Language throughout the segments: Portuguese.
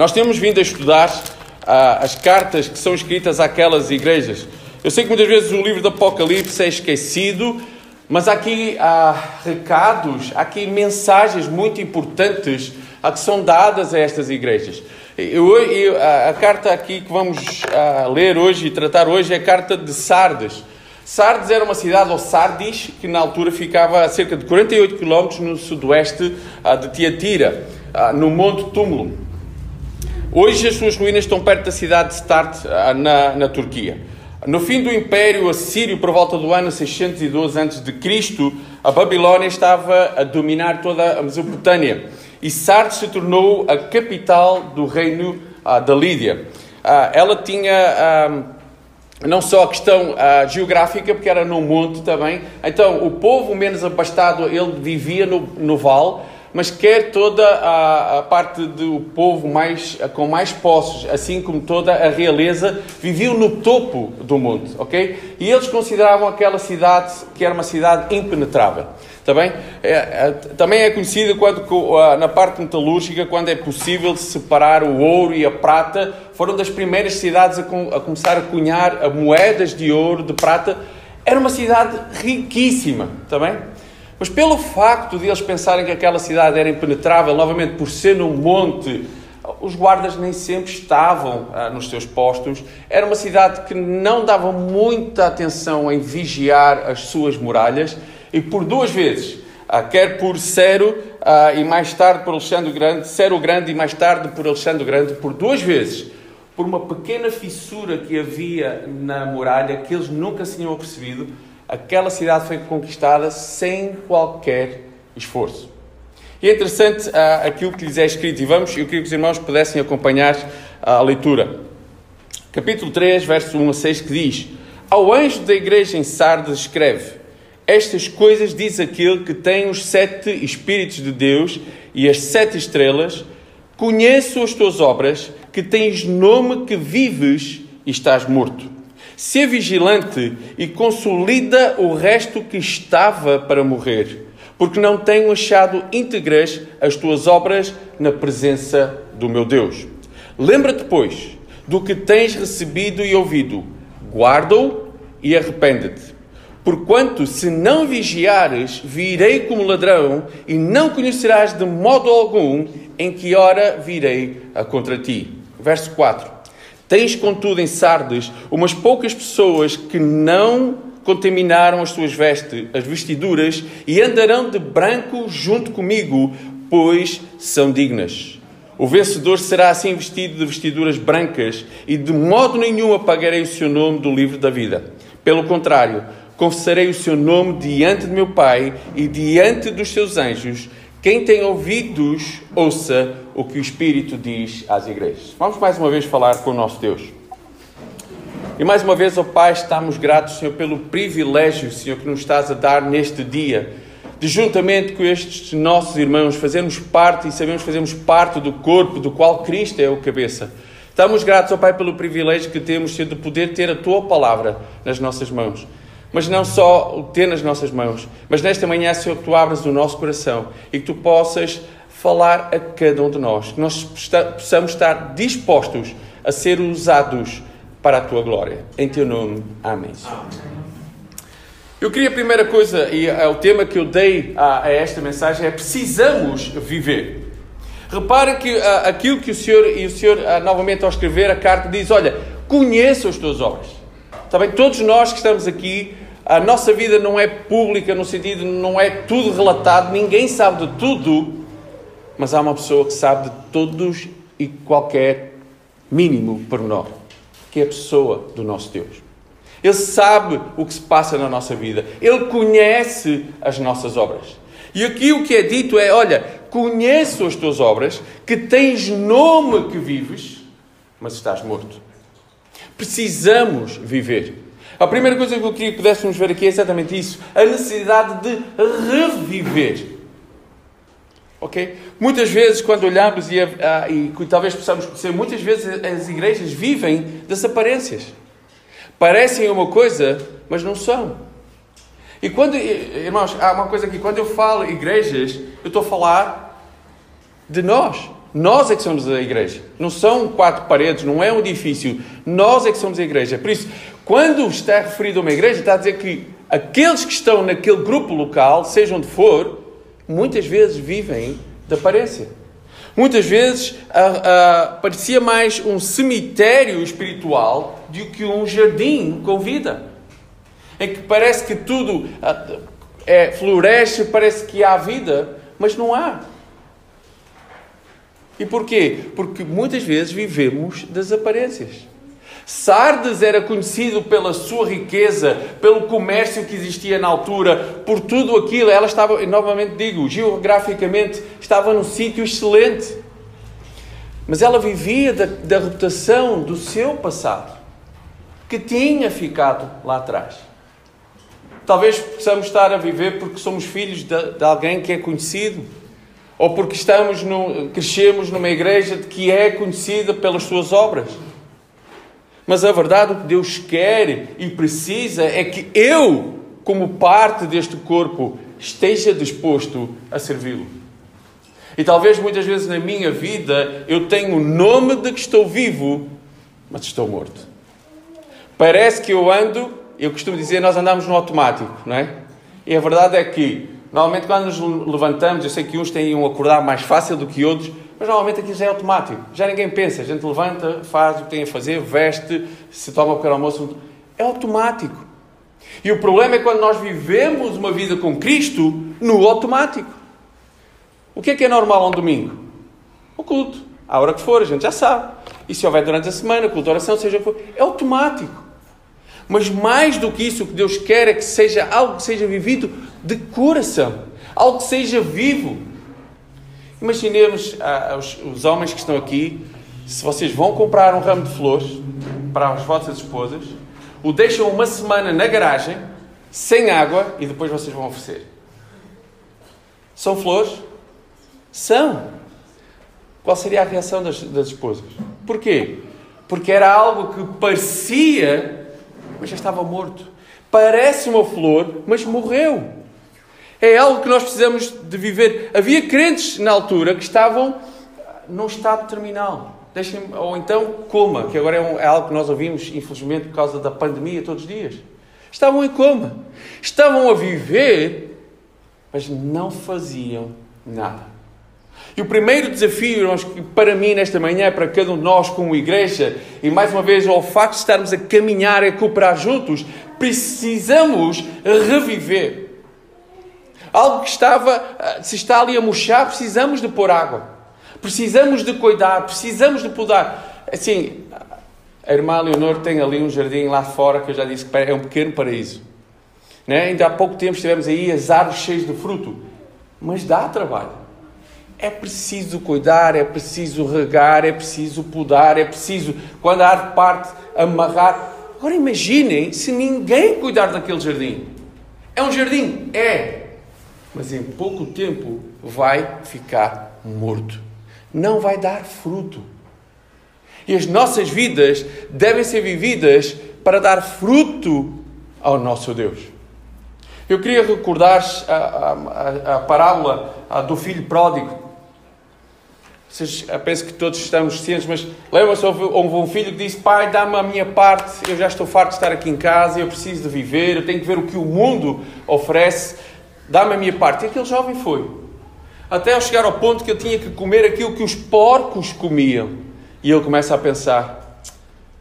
Nós temos vindo a estudar ah, as cartas que são escritas àquelas igrejas. Eu sei que muitas vezes o livro do Apocalipse é esquecido, mas aqui há recados, há aqui mensagens muito importantes a que são dadas a estas igrejas. Eu, eu, a, a, carta aqui que vamos a, ler hoje e tratar hoje é a carta de Sardes. Sardes era uma cidade, ou Sardis, que na altura ficava a cerca de 48 km no sudoeste de Tiatira, no Monte Túmulo. Hoje as suas ruínas estão perto da cidade de Start, na, na Turquia. No fim do Império Assírio, por volta do ano 612 a.C., a Babilónia estava a dominar toda a Mesopotâmia e Sardes se tornou a capital do reino ah, da Lídia. Ah, ela tinha ah, não só a questão geográfica, porque era num monte também, então o povo menos abastado ele vivia no, no vale mas quer toda a, a, parte do povo mais, com mais posses, assim como toda a realeza, viviam no topo do monte, ok? E eles consideravam aquela cidade que era uma cidade impenetrável. Também é, é, também é conhecida quando, na parte metalúrgica, quando é possível separar o ouro e a prata. Foram das primeiras cidades a, com, a começar a cunhar moedas de ouro, de prata. Era uma cidade riquíssima, também. Mas pelo facto de eles pensarem que aquela cidade era impenetrável, novamente por ser num monte, os guardas nem sempre estavam ah, nos seus postos. Era uma cidade que não dava muita atenção em vigiar as suas muralhas e por duas vezes, ah, quer por Cero ah, e mais tarde por Alexandre Grande, Cero Grande e mais tarde por Alexandre Grande, por duas vezes, por uma pequena fissura que havia na muralha que eles nunca se tinham percebido, aquela cidade foi conquistada sem qualquer esforço. E é interessante uh, aquilo que lhes é escrito, e vamos, eu queria que os irmãos pudessem acompanhar a leitura. Capítulo 3, verso 1 a 6, que diz: Ao anjo da igreja em Sardes escreve: Estas coisas diz aquele que tem os sete Espíritos de Deus e as sete estrelas. Conheço as tuas obras, que tens nome que vives e estás morto. Ser vigilante e consolida o resto que estava para morrer, porque não tenho achado íntegras as tuas obras na presença do meu Deus. Lembra-te, pois, do que tens recebido e ouvido, guarda-o e arrepende-te. Porquanto, se não vigiares, virei como ladrão e não conhecerás de modo algum em que hora virei a contra ti. Verso 4. Tens, contudo, em Sardes umas poucas pessoas que não contaminaram as suas vestes, as vestiduras, e andarão de branco junto comigo, pois são dignas. O vencedor será assim vestido de vestiduras brancas, e de modo nenhum apagarei o seu nome do livro da vida. Pelo contrário, confessarei o seu nome diante de meu Pai e diante dos seus anjos. Quem tem ouvidos, ouça o que o Espírito diz às igrejas. Vamos mais uma vez falar com o nosso Deus. E mais uma vez, ó oh Pai, estamos gratos, Senhor, pelo privilégio, Senhor, que nos estás a dar neste dia, de juntamente com estes nossos irmãos fazermos parte e sabemos que fazemos parte do corpo do qual Cristo é o cabeça. Estamos gratos, ó oh Pai, pelo privilégio que temos, Senhor, de poder ter a Tua palavra nas nossas mãos. Mas não só o ter nas nossas mãos, mas nesta manhã, Senhor, que Tu abras o nosso coração e que Tu possas falar a cada um de nós, que nós possamos estar dispostos a ser usados para a tua glória. Em teu nome, amém. Eu queria a primeira coisa, e é o tema que eu dei a, a esta mensagem, é precisamos viver. Repara que uh, aquilo que o Senhor, e o Senhor uh, novamente ao escrever a carta diz, olha, conheça as tuas Sabem, todos nós que estamos aqui, a nossa vida não é pública no sentido, não é tudo relatado, ninguém sabe de tudo, mas há uma pessoa que sabe de todos e qualquer mínimo pormenor, que é a pessoa do nosso Deus. Ele sabe o que se passa na nossa vida. Ele conhece as nossas obras. E aqui o que é dito é: olha, conheço as tuas obras, que tens nome que vives, mas estás morto. Precisamos viver. A primeira coisa que eu queria que pudéssemos ver aqui é exatamente isso: a necessidade de reviver. Ok? Muitas vezes, quando olhamos e, ah, e talvez possamos conhecer, muitas vezes as igrejas vivem das aparências. Parecem uma coisa, mas não são. E quando, irmãos, há uma coisa aqui, quando eu falo igrejas, eu estou a falar de nós. Nós é que somos a igreja. Não são quatro paredes, não é um edifício. Nós é que somos a igreja. Por isso, quando está referido a uma igreja, está a dizer que aqueles que estão naquele grupo local, seja onde for, muitas vezes vivem da aparência. Muitas vezes ah, ah, parecia mais um cemitério espiritual do que um jardim com vida. Em que parece que tudo ah, é, floresce, parece que há vida, mas não há. E porquê? Porque muitas vezes vivemos das aparências. Sardes era conhecido pela sua riqueza, pelo comércio que existia na altura, por tudo aquilo. Ela estava, novamente digo, geograficamente estava num sítio excelente. Mas ela vivia da, da reputação do seu passado, que tinha ficado lá atrás. Talvez possamos estar a viver porque somos filhos de, de alguém que é conhecido, ou porque estamos no, crescemos numa igreja que é conhecida pelas suas obras. Mas a verdade, o que Deus quer e precisa é que eu, como parte deste corpo, esteja disposto a servi-lo. E talvez muitas vezes na minha vida eu tenho o nome de que estou vivo, mas estou morto. Parece que eu ando, eu costumo dizer, nós andamos no automático, não é? E a verdade é que, normalmente quando nos levantamos, eu sei que uns têm um acordar mais fácil do que outros, mas normalmente aquilo já é automático. Já ninguém pensa. A gente levanta, faz o que tem a fazer, veste, se toma o almoço. É automático. E o problema é quando nós vivemos uma vida com Cristo no automático. O que é que é normal um domingo? O culto. À hora que for, a gente já sabe. E se houver durante a semana, culto, oração, seja o que for. É automático. Mas mais do que isso, o que Deus quer é que seja algo que seja vivido de coração. Algo que seja vivo. Imaginemos ah, os, os, homens que estão aqui, se vocês vão comprar um ramo de flores para as vossas esposas, o deixam uma semana na garagem, sem água, e depois vocês vão oferecer. São flores? São. Qual seria a reação das, das esposas? Porquê? Porque era algo que parecia, mas já estava morto. Parece uma flor, mas morreu. É algo que nós precisamos de viver. Havia crentes na altura que estavam num estado terminal. Deixem, ou então coma, que agora é, um, é, algo que nós ouvimos, infelizmente, por causa da pandemia todos os dias. Estavam em coma. Estavam a viver, mas não faziam nada. E o primeiro desafio para mim nesta manhã, para cada um de nós como igreja, e mais uma vez ao facto de estarmos a caminhar e cooperar juntos, precisamos reviver Algo que estava, ah, se está ali a murchar, precisamos de pôr água. Precisamos de cuidar, precisamos de podar. Assim, a irmã Leonor tem ali um jardim lá fora que eu já disse que é um pequeno paraíso. Né? Ainda há pouco tempo estivemos aí as árvores cheias de fruto. Mas dá trabalho. É preciso cuidar, é preciso regar, é preciso podar, é preciso, quando a árvore parte, amarrar. Agora imaginem se ninguém cuidar daquele jardim. É um jardim? É mas em pouco tempo vai ficar morto. Não vai dar fruto. E as nossas vidas devem ser vividas para dar fruto ao nosso Deus. Eu queria recordar a, a, a parábola do filho pródigo. Vocês, penso que todos estamos cientes, mas lembra-se, houve, houve um filho que disse: Pai, dá-me a minha parte, eu já estou farto de estar aqui em casa, eu preciso de viver, eu tenho que ver o que o mundo oferece dá-me a minha parte. E aquele jovem foi. Até ao chegar ao ponto que eu tinha que comer aquilo que os porcos comiam. E ele começa a pensar: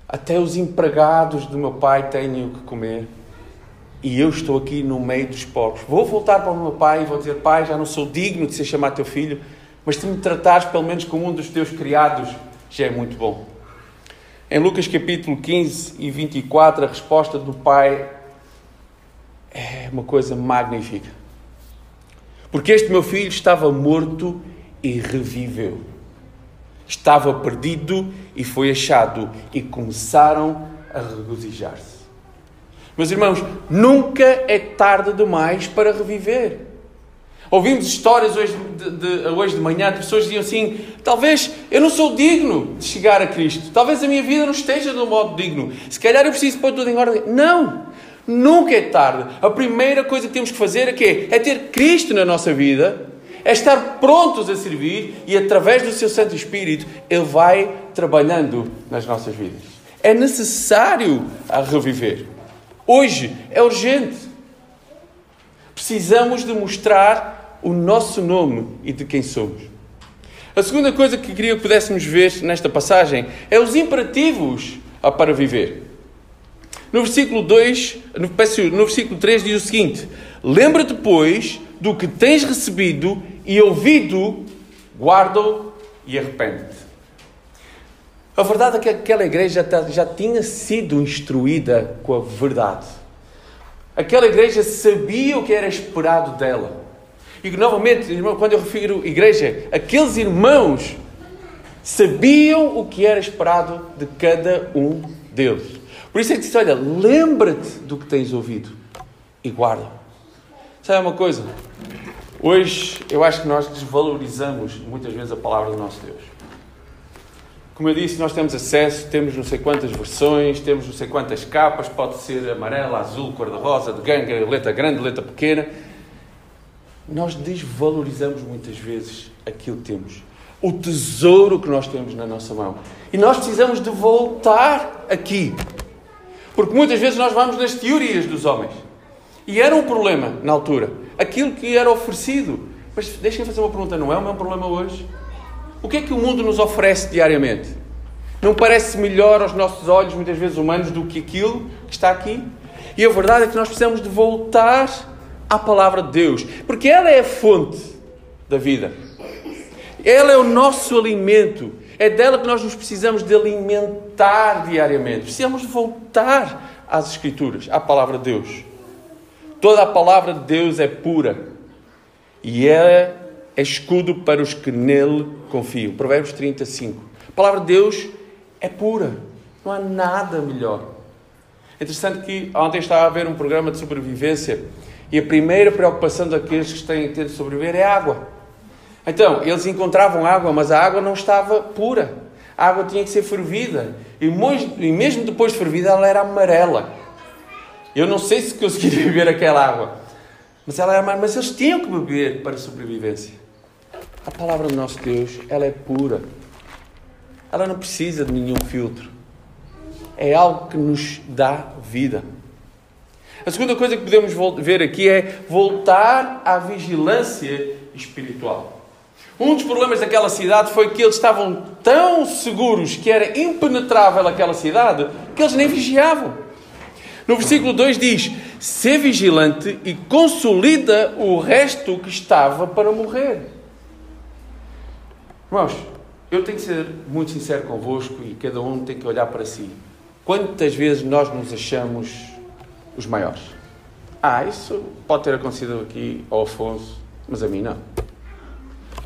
até os empregados do meu pai têm o que comer. E eu estou aqui no meio dos porcos. Vou voltar para o meu pai e vou dizer: Pai, já não sou digno de ser chamado teu filho, mas se me tratares pelo menos como um dos teus criados, já é muito bom. Em Lucas capítulo 15 e 24, a resposta do pai é uma coisa magnífica. Porque este meu filho estava morto e reviveu. Estava perdido e foi achado. E começaram a regozijar-se. Meus irmãos, nunca é tarde demais para reviver. Ouvimos histórias hoje de, de, hoje de manhã de pessoas que diziam assim: talvez eu não sou digno de chegar a Cristo, talvez a minha vida não esteja de um modo digno, se calhar eu preciso pôr tudo em ordem. Não! Nunca é tarde. A primeira coisa que temos que fazer é, quê? é ter Cristo na nossa vida é estar prontos a servir e através do seu Santo Espírito Ele vai trabalhando nas nossas vidas. É necessário a reviver. Hoje é urgente. Precisamos de mostrar o nosso nome e de quem somos. A segunda coisa que queria que pudéssemos ver nesta passagem é os imperativos para viver. No versículo 2, no, no versículo 3 diz o seguinte: Lembra-te, pois, do que tens recebido e ouvido, guarda-o e arrepende-te. A verdade é que aquela igreja já tinha sido instruída com a verdade. Aquela igreja sabia o que era esperado dela. E novamente, quando eu refiro igreja, aqueles irmãos sabiam o que era esperado de cada um deles. Por isso é que disse: Olha, lembra-te do que tens ouvido e guarda. Sabe uma coisa? Hoje eu acho que nós desvalorizamos muitas vezes a palavra do nosso Deus. Como eu disse, nós temos acesso, temos não sei quantas versões, temos não sei quantas capas, pode ser amarela, azul, cor-de-rosa, de ganga, letra grande, letra pequena. Nós desvalorizamos muitas vezes aquilo que temos, o tesouro que nós temos na nossa mão. E nós precisamos de voltar aqui porque muitas vezes nós vamos nas teorias dos homens. E era um problema na altura. Aquilo que era oferecido. Mas deixem-me fazer uma pergunta: não é o mesmo problema hoje? O que é que o mundo nos oferece diariamente? Não parece melhor aos nossos olhos, muitas vezes humanos, do que aquilo que está aqui? E a verdade é que nós precisamos de voltar à palavra de Deus, porque ela é a fonte da vida. Ela é o nosso alimento. É dela que nós nos precisamos de alimentar diariamente. Precisamos voltar às Escrituras, à palavra de Deus. Toda a palavra de Deus é pura e é, é escudo para os que nele confiam. Provérbios 35. A palavra de Deus é pura. Não há nada melhor. É interessante que ontem estava a ver um programa de sobrevivência e a primeira preocupação daqueles que têm de sobreviver é água. Então, eles encontravam água, mas a água não estava pura. A água tinha que ser fervida. E mesmo depois de fervida, ela era amarela. Eu não sei se conseguiria beber aquela água. Mas ela era amarela. Mas eles tinham que beber para a sobrevivência. A palavra do nosso Deus, ela é pura. Ela não precisa de nenhum filtro. É algo que nos dá vida. A segunda coisa que podemos ver aqui é voltar à vigilância espiritual. Um dos problemas daquela cidade foi que eles estavam tão seguros que era impenetrável aquela cidade que eles nem vigiavam. No versículo 2 diz: Ser vigilante e consolida o resto que estava para morrer. Irmãos, eu tenho que ser muito sincero convosco e cada um tem que olhar para si. Quantas vezes nós nos achamos os maiores? Ah, isso pode ter acontecido aqui ao Afonso, mas a mim não.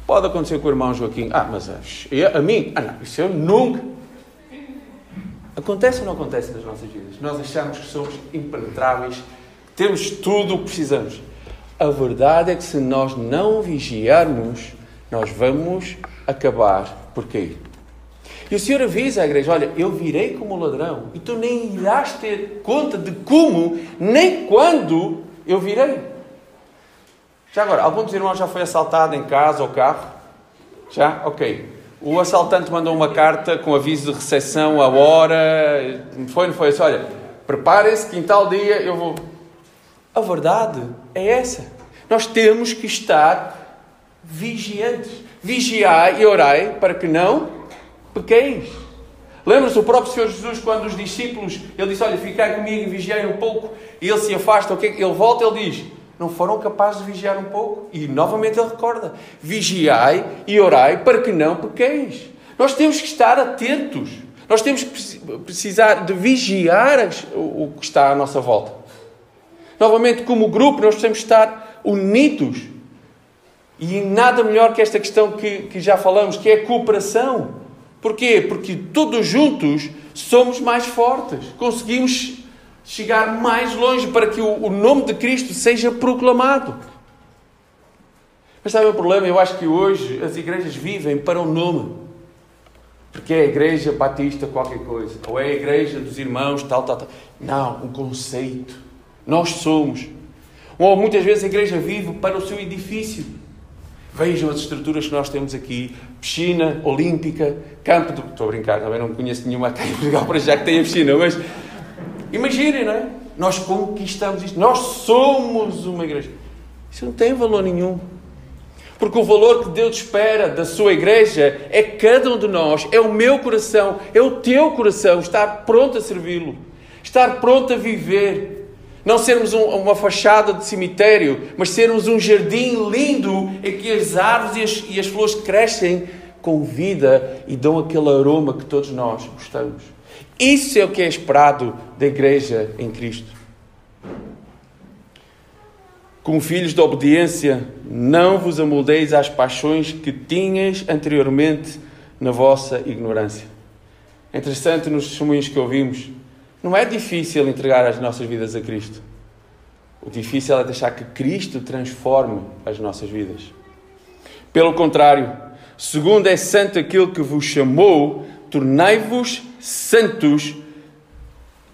Pode acontecer com o irmão Joaquim. Ah, mas a, a mim? Ah, não, isso eu nunca. Acontece ou não acontece nas nossas vidas? Nós achamos que somos impenetráveis, temos tudo o que precisamos. A verdade é que se nós não vigiarmos, nós vamos acabar por cair. E o Senhor avisa à igreja: Olha, eu virei como ladrão e tu nem irás ter conta de como nem quando eu virei. Já agora, algum dos irmãos já foi assaltado em casa ou carro? Já? Ok. O assaltante mandou uma carta com aviso de recepção, a hora. Foi, não foi? Assim, olha, preparem-se que em tal dia eu vou. A verdade é essa. Nós temos que estar vigiantes. Vigiai e orai para que não pequeis. Lembra-se o próprio Senhor Jesus, quando os discípulos, ele disse: Olha, ficai comigo e vigiai um pouco, e ele se afasta, okay? ele volta, ele diz: não foram capazes de vigiar um pouco. E novamente ele recorda: vigiai e orai para que não pequeis. Nós temos que estar atentos. Nós temos que precisar de vigiar o que está à nossa volta. Novamente, como grupo, nós precisamos estar unidos. E nada melhor que esta questão que, que já falamos, que é a cooperação. Porquê? Porque todos juntos somos mais fortes. Conseguimos chegar mais longe para que o, nome de Cristo seja proclamado. Mas sabe o problema? Eu acho que hoje as igrejas vivem para o nome. Porque é a igreja batista qualquer coisa. Ou é a igreja dos irmãos, tal, tal, tal. Não, um conceito. Nós somos. Ou muitas vezes a igreja vive para o seu edifício. Vejam as estruturas que nós temos aqui: piscina olímpica, campo de. Estou a brincar, também não conheço nenhuma aqui em Portugal para já que tenha piscina, mas imaginem, não é? Nós conquistamos isto, nós somos uma igreja. Isso não tem valor nenhum. Porque o valor que Deus espera da sua igreja é cada um de nós, é o meu coração, é o teu coração, estar pronto a servi-lo, estar pronto a viver. Não sermos um, uma fachada de cemitério, mas sermos um jardim lindo em que as árvores e as, e as flores crescem com vida e dão aquele aroma que todos nós gostamos. Isso é o que é esperado da igreja em Cristo. Como filhos de obediência, não vos amoldeis às paixões que tinhas anteriormente na vossa ignorância. É interessante nos testemunhos que ouvimos não é difícil entregar as nossas vidas a Cristo. O difícil é deixar que Cristo transforme as nossas vidas. Pelo contrário, segundo é santo aquele que vos chamou, tornai-vos santos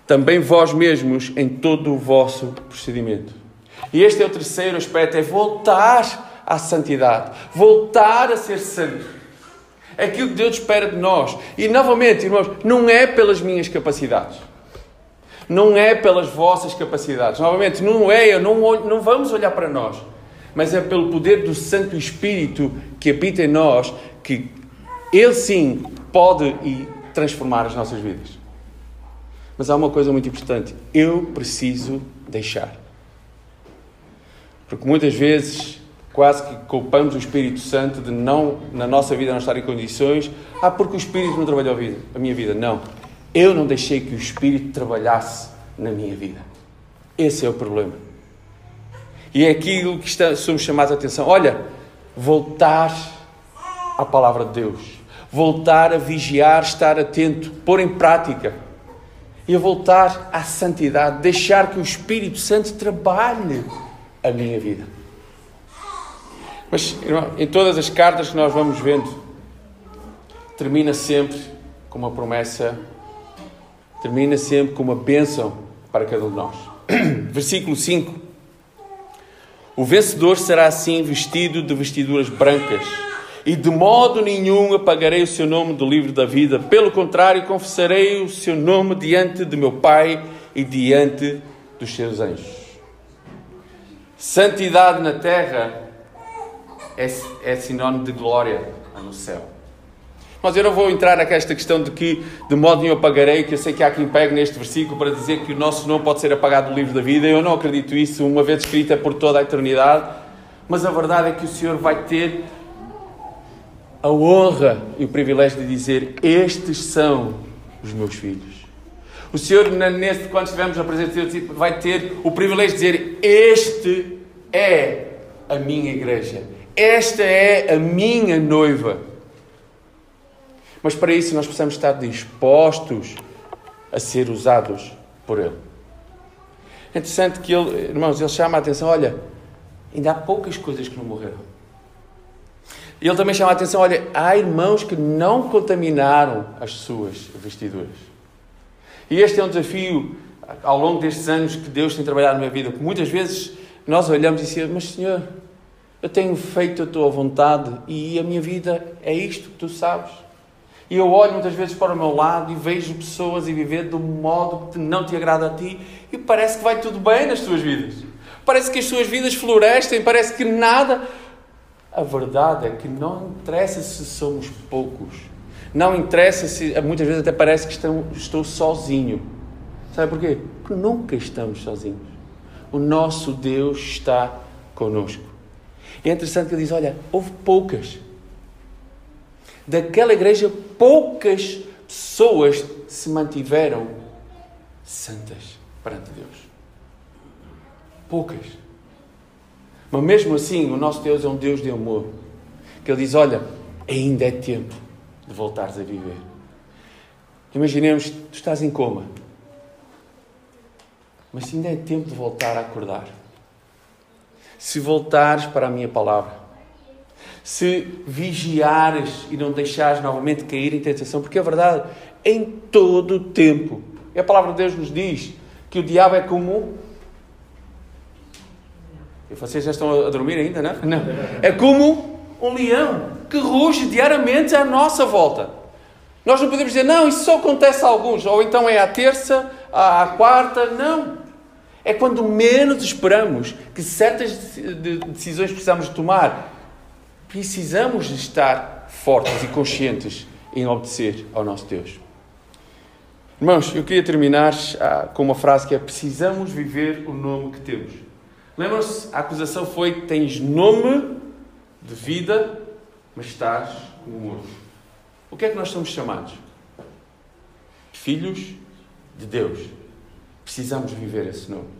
também vós mesmos em todo o vosso procedimento. E este é o terceiro aspecto, é voltar à santidade, voltar a ser santo. É aquilo que Deus espera de nós. E novamente, irmãos, não é pelas minhas capacidades não é pelas vossas capacidades. Novamente, não é, não, não vamos olhar para nós, mas é pelo poder do Santo Espírito que habita em nós, que Ele sim pode transformar as nossas vidas. Mas há uma coisa muito importante: eu preciso deixar. Porque muitas vezes quase que culpamos o Espírito Santo de não, na nossa vida, não estar em condições. Ah, porque o Espírito não trabalhou a, vida, a minha vida. Não. Eu não deixei que o Espírito trabalhasse na minha vida. Esse é o problema. E é aquilo que está, somos chamados a atenção. Olha, voltar à palavra de Deus. Voltar a vigiar, estar atento, pôr em prática. E a voltar à santidade. Deixar que o Espírito Santo trabalhe a minha vida. Mas, irmão, em todas as cartas que nós vamos vendo, termina sempre com uma promessa termina sempre com uma bênção para cada um de nós. Versículo 5. O vencedor será assim vestido de vestiduras brancas, e de modo nenhum apagarei o seu nome do livro da vida. Pelo contrário, confessarei o seu nome diante de meu Pai e diante dos seus anjos. Santidade na terra é, é sinónimo de glória no céu. Mas eu não vou entrar nesta questão de que de modo nenhum apagarei, que eu sei que há quem pegue neste versículo para dizer que o nosso nome pode ser apagado do livro da vida. Eu não acredito isso, uma vez escrita por toda a eternidade. Mas a verdade é que o Senhor vai ter a honra e o privilégio de dizer: Estes são os meus filhos. O Senhor, neste, quando estivermos na presença de Deus, vai ter o privilégio de dizer: Este é a minha igreja, esta é a minha noiva. Mas para isso nós precisamos estar dispostos a ser usados por Ele. É interessante que ele, irmãos, ele chama a atenção: olha, ainda há poucas coisas que não morreram. E ele também chama a atenção: olha, há irmãos que não contaminaram as suas vestiduras. E este é um desafio ao longo destes anos que Deus tem trabalhado na minha vida. Que muitas vezes nós olhamos e dizemos: Mas Senhor, eu tenho feito a tua vontade e a minha vida é isto que tu sabes. E eu olho muitas vezes para o meu lado e vejo pessoas a viver de um modo que não te agrada a ti e parece que vai tudo bem nas suas vidas. Parece que as suas vidas florescem, parece que nada. A verdade é que não interessa se somos poucos. Não interessa se. Muitas vezes até parece que estou, estou sozinho. Sabe porquê? Porque nunca estamos sozinhos. O nosso Deus está conosco. E é interessante que ele diz: olha, houve poucas daquela igreja, poucas pessoas se mantiveram santas perante Deus. Poucas. Mas mesmo assim, o nosso Deus é um Deus de amor. Que Ele diz: Olha, ainda é tempo de voltares a viver. Imaginemos, tu estás em coma. Mas ainda é tempo de voltar a acordar. Se voltares para a minha palavra, se vigiares e não deixares novamente cair em tentação, porque é verdade, em todo o tempo. E a palavra de Deus nos diz que o diabo é como. E vocês já estão a dormir ainda, não? Não. É como um leão que ruge diariamente à nossa volta. Nós não podemos dizer, não, isso só acontece a alguns, ou então é à terça, à quarta. Não. É quando menos esperamos que certas decisões precisamos tomar. Precisamos de estar fortes e conscientes em obedecer ao nosso Deus. Irmãos, eu queria terminar ah, com uma frase que é: Precisamos viver o nome que temos. Lembram-se? A acusação foi: Tens nome de vida, mas estás morto. O que é que nós somos chamados? Filhos de Deus. Precisamos viver esse nome.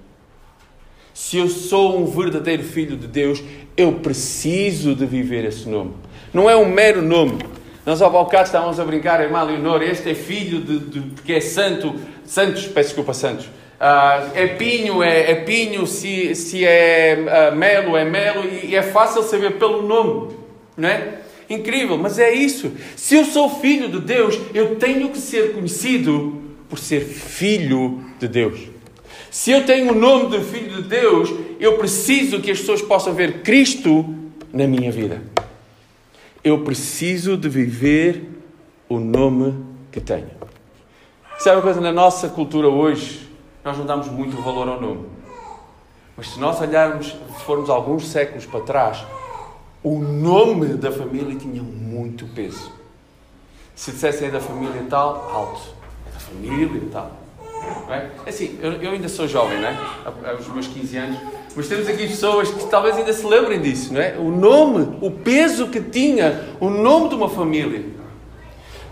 Se eu sou um verdadeiro filho de Deus, eu preciso de viver esse nome. Não é um mero nome. Nós ao bocado estávamos a brincar, irmã Leonor, este é filho de, de porque é santo, santos, peço desculpa, santos. Uh, é pinho, é, é, pinho, se, se é uh, melo, é melo, e, e é fácil saber pelo nome, não é? Incrível, mas é isso. Se eu sou filho de Deus, eu tenho que ser conhecido por ser filho de Deus. Se eu tenho o nome de filho de Deus, eu preciso que as pessoas possam ver Cristo na minha vida. Eu preciso de viver o nome que tenho. Sabe uma coisa? Na nossa cultura hoje, nós não damos muito valor ao nome. Mas se nós olharmos, se formos alguns séculos para trás, o nome da família tinha muito peso. Se dissessem é da família tal, alto. É da família tal. Não é? Assim, eu, eu ainda sou jovem, não é? Aos meus 15 anos. Mas temos aqui pessoas que talvez ainda se lembrem disso, não é? O nome, o peso que tinha o nome de uma família.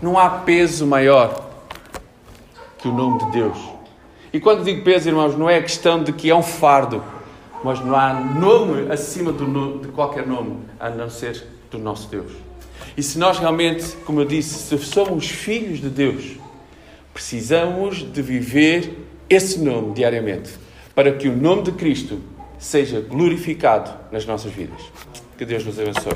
Não há peso maior que o nome de Deus. E quando digo peso, irmãos, não é questão de que é um fardo, mas não há nome acima de qualquer nome a não ser do nosso Deus. E se nós realmente, como eu disse, se somos filhos de Deus, precisamos de viver esse nome diariamente, para que o nome de Cristo seja glorificado nas nossas vidas. Que Deus nos abençoe.